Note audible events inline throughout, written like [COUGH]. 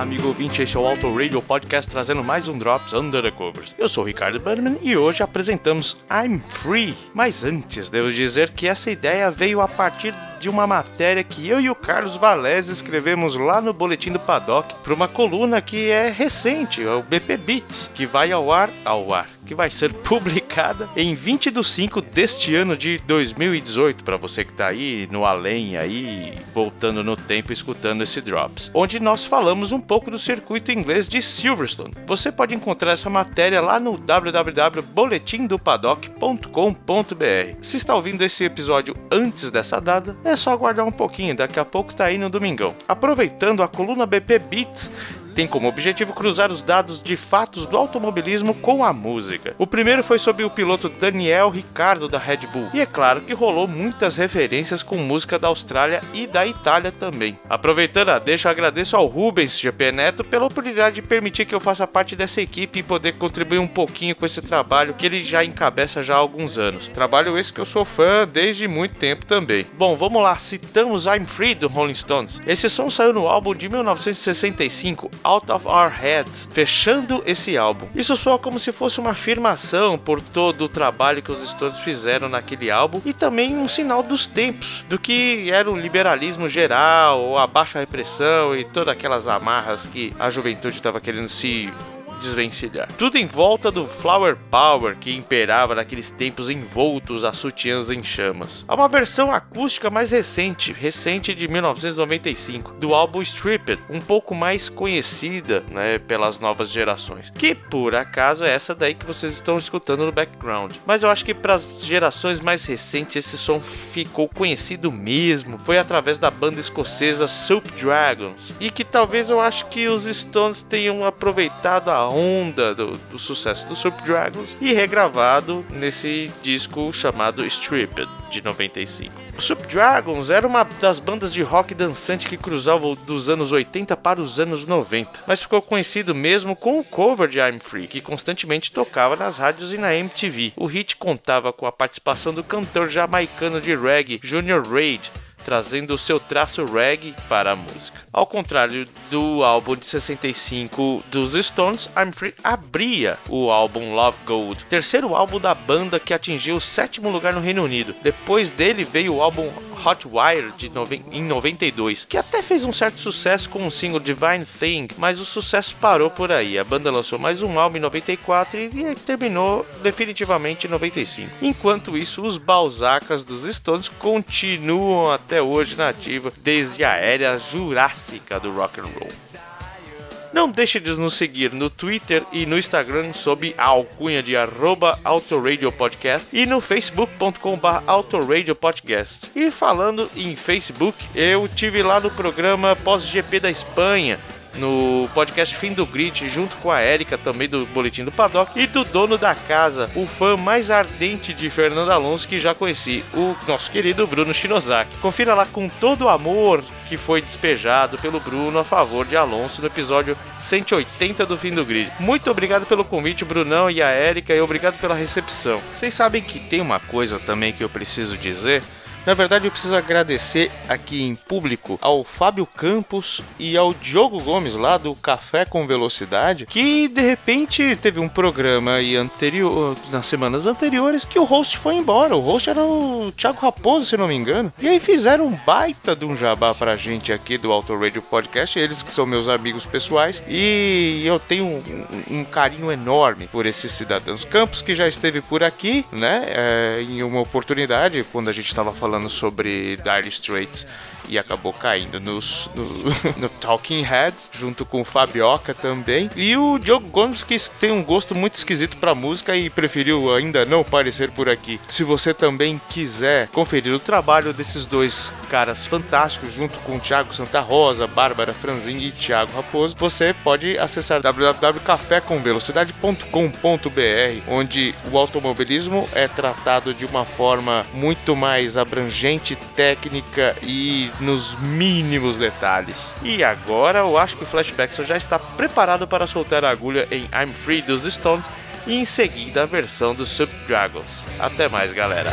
amigo ouvinte, este é o Auto Radio Podcast trazendo mais um Drops Under the Covers. Eu sou o Ricardo Bannerman e hoje apresentamos I'm Free. Mas antes, devo dizer que essa ideia veio a partir de uma matéria que eu e o Carlos Valese escrevemos lá no Boletim do Paddock para uma coluna que é recente, é o BP Beats, que vai ao ar, ao ar, que vai ser [LAUGHS] publicada em 20 de 5 deste ano de 2018, para você que tá aí no além aí, voltando no tempo escutando esse Drops, onde nós falamos um pouco do circuito inglês de Silverstone. Você pode encontrar essa matéria lá no www.boletimdopaddock.com.br. Se está ouvindo esse episódio antes dessa data, é só aguardar um pouquinho, daqui a pouco tá aí no domingão. Aproveitando a coluna BP Beats, tem como objetivo cruzar os dados de fatos do automobilismo com a música. O primeiro foi sobre o piloto Daniel Ricardo da Red Bull, e é claro que rolou muitas referências com música da Austrália e da Itália também. Aproveitando a deixa, agradeço ao Rubens GP Neto pela oportunidade de permitir que eu faça parte dessa equipe e poder contribuir um pouquinho com esse trabalho que ele já encabeça já há alguns anos. Trabalho esse que eu sou fã desde muito tempo também. Bom, vamos lá, citamos I'm Free do Rolling Stones. Esse som saiu no álbum de 1965, Out of Our Heads, fechando esse álbum. Isso soa como se fosse uma afirmação por todo o trabalho que os Stones fizeram naquele álbum e também um sinal dos tempos, do que era o liberalismo geral, a baixa repressão e todas aquelas amarras que a juventude estava querendo se desvencilhar. Tudo em volta do Flower Power que imperava naqueles tempos envoltos a sutiãs em chamas. Há uma versão acústica mais recente, recente de 1995, do álbum Stripped, um pouco mais conhecida né, pelas novas gerações, que por acaso é essa daí que vocês estão escutando no background. Mas eu acho que para as gerações mais recentes esse som ficou conhecido mesmo, foi através da banda escocesa Soup Dragons, e que talvez eu acho que os Stones tenham aproveitado a onda do, do sucesso do Super Dragons e regravado nesse disco chamado Stripped de 95. O Super Dragons era uma das bandas de rock dançante que cruzava dos anos 80 para os anos 90, mas ficou conhecido mesmo com o cover de I'm Free, que constantemente tocava nas rádios e na MTV. O hit contava com a participação do cantor jamaicano de reggae Junior Reid, trazendo o seu traço reggae para a música. Ao contrário do álbum de 65 dos Stones, I'm Free abria o álbum Love Gold, terceiro álbum da banda que atingiu o sétimo lugar no Reino Unido. Depois dele veio o álbum Hot Wire de em 92, que até fez um certo sucesso com o single Divine Thing, mas o sucesso parou por aí. A banda lançou mais um álbum em 94 e terminou definitivamente em 95. Enquanto isso, os Balzacas dos Stones continuam até hoje na ativa desde a era jurássica do rock and roll. Não deixe de nos seguir no Twitter e no Instagram sob a alcunha de arroba Podcast e no facebook.com.br autoradiopodcast. E falando em Facebook, eu tive lá no programa pós-GP da Espanha, no podcast Fim do Grid, junto com a Érica, também do Boletim do Paddock, e do dono da casa, o fã mais ardente de Fernando Alonso que já conheci, o nosso querido Bruno Shinozaki. Confira lá com todo o amor que foi despejado pelo Bruno a favor de Alonso no episódio 180 do Fim do Grid. Muito obrigado pelo convite, Brunão e a Érica, e obrigado pela recepção. Vocês sabem que tem uma coisa também que eu preciso dizer na verdade, eu preciso agradecer aqui em público ao Fábio Campos e ao Diogo Gomes lá do Café com Velocidade, que de repente teve um programa aí anterior, nas semanas anteriores, que o host foi embora. O host era o Thiago Raposo, se não me engano. E aí fizeram um baita de um jabá pra gente aqui do Auto Radio Podcast, eles que são meus amigos pessoais, e eu tenho um, um carinho enorme por esses cidadãos. Campos que já esteve por aqui, né, é, em uma oportunidade, quando a gente estava falando falando sobre Dire Straits e acabou caindo nos, no, [LAUGHS] no Talking Heads, junto com o Fabioca também. E o Diogo Gomes, que tem um gosto muito esquisito para música e preferiu ainda não aparecer por aqui. Se você também quiser conferir o trabalho desses dois caras fantásticos, junto com o Thiago Santa Rosa, Bárbara Franzin e Thiago Raposo, você pode acessar www.cafécomvelocidade.com.br, onde o automobilismo é tratado de uma forma muito mais abrangente, técnica e nos mínimos detalhes. E agora eu acho que o Flashback já está preparado para soltar a agulha em I'm Free dos Stones e em seguida a versão dos Super Dragons. Até mais, galera!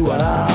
you I.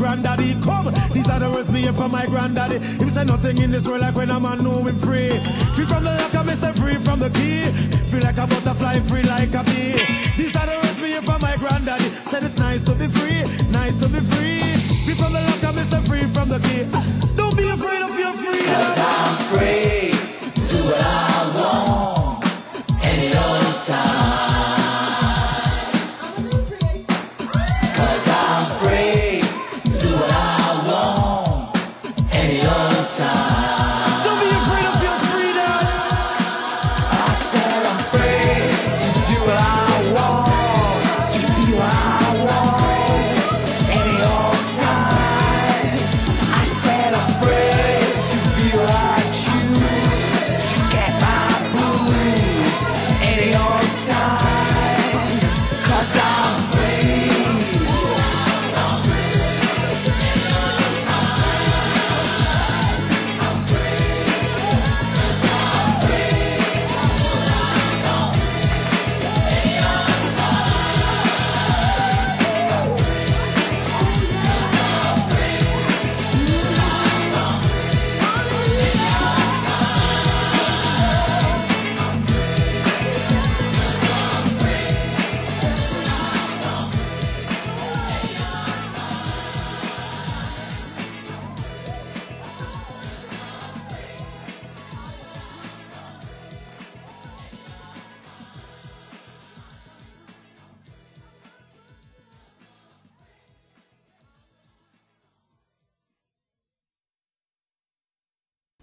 granddaddy. Come, these are the words me from my granddaddy. He say nothing in this world like when a man know him free. Free from the lock, I miss free from the key. Free like a butterfly, free like a bee. These are the words me from my granddaddy. Said it's nice to be free, nice to be free. Free from the lock, I miss free from the key.